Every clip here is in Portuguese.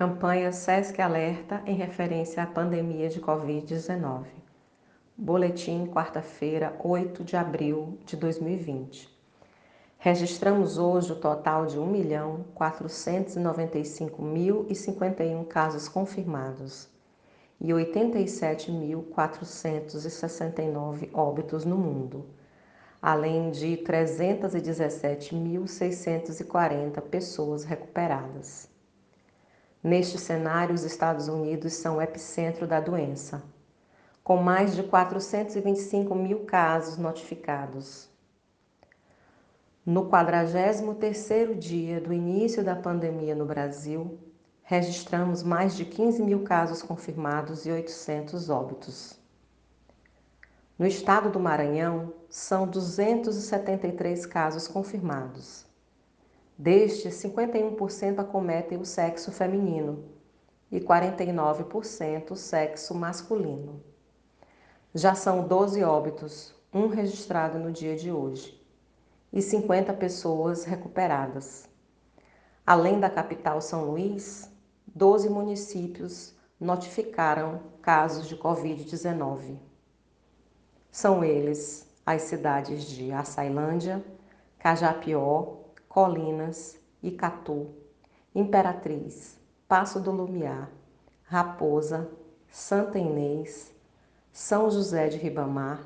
Campanha SESC Alerta em referência à pandemia de Covid-19. Boletim, quarta-feira, 8 de abril de 2020. Registramos hoje o total de 1.495.051 casos confirmados e 87.469 óbitos no mundo, além de 317.640 pessoas recuperadas. Neste cenário, os Estados Unidos são o epicentro da doença, com mais de 425 mil casos notificados. No 43º dia do início da pandemia no Brasil, registramos mais de 15 mil casos confirmados e 800 óbitos. No estado do Maranhão, são 273 casos confirmados Destes, 51% acometem o sexo feminino e 49% o sexo masculino. Já são 12 óbitos, um registrado no dia de hoje, e 50 pessoas recuperadas. Além da capital São Luís, 12 municípios notificaram casos de Covid-19. São eles as cidades de Açailândia, Cajapió, Colinas, Icatu, Imperatriz, Passo do Lumiar, Raposa, Santa Inês, São José de Ribamar,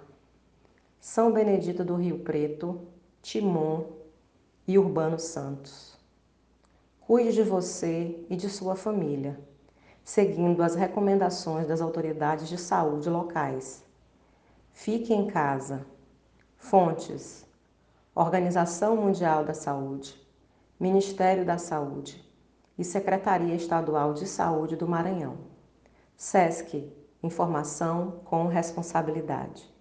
São Benedito do Rio Preto, Timon e Urbano Santos. Cuide de você e de sua família, seguindo as recomendações das autoridades de saúde locais. Fique em casa. Fontes Organização Mundial da Saúde, Ministério da Saúde e Secretaria Estadual de Saúde do Maranhão. SESC Informação com responsabilidade.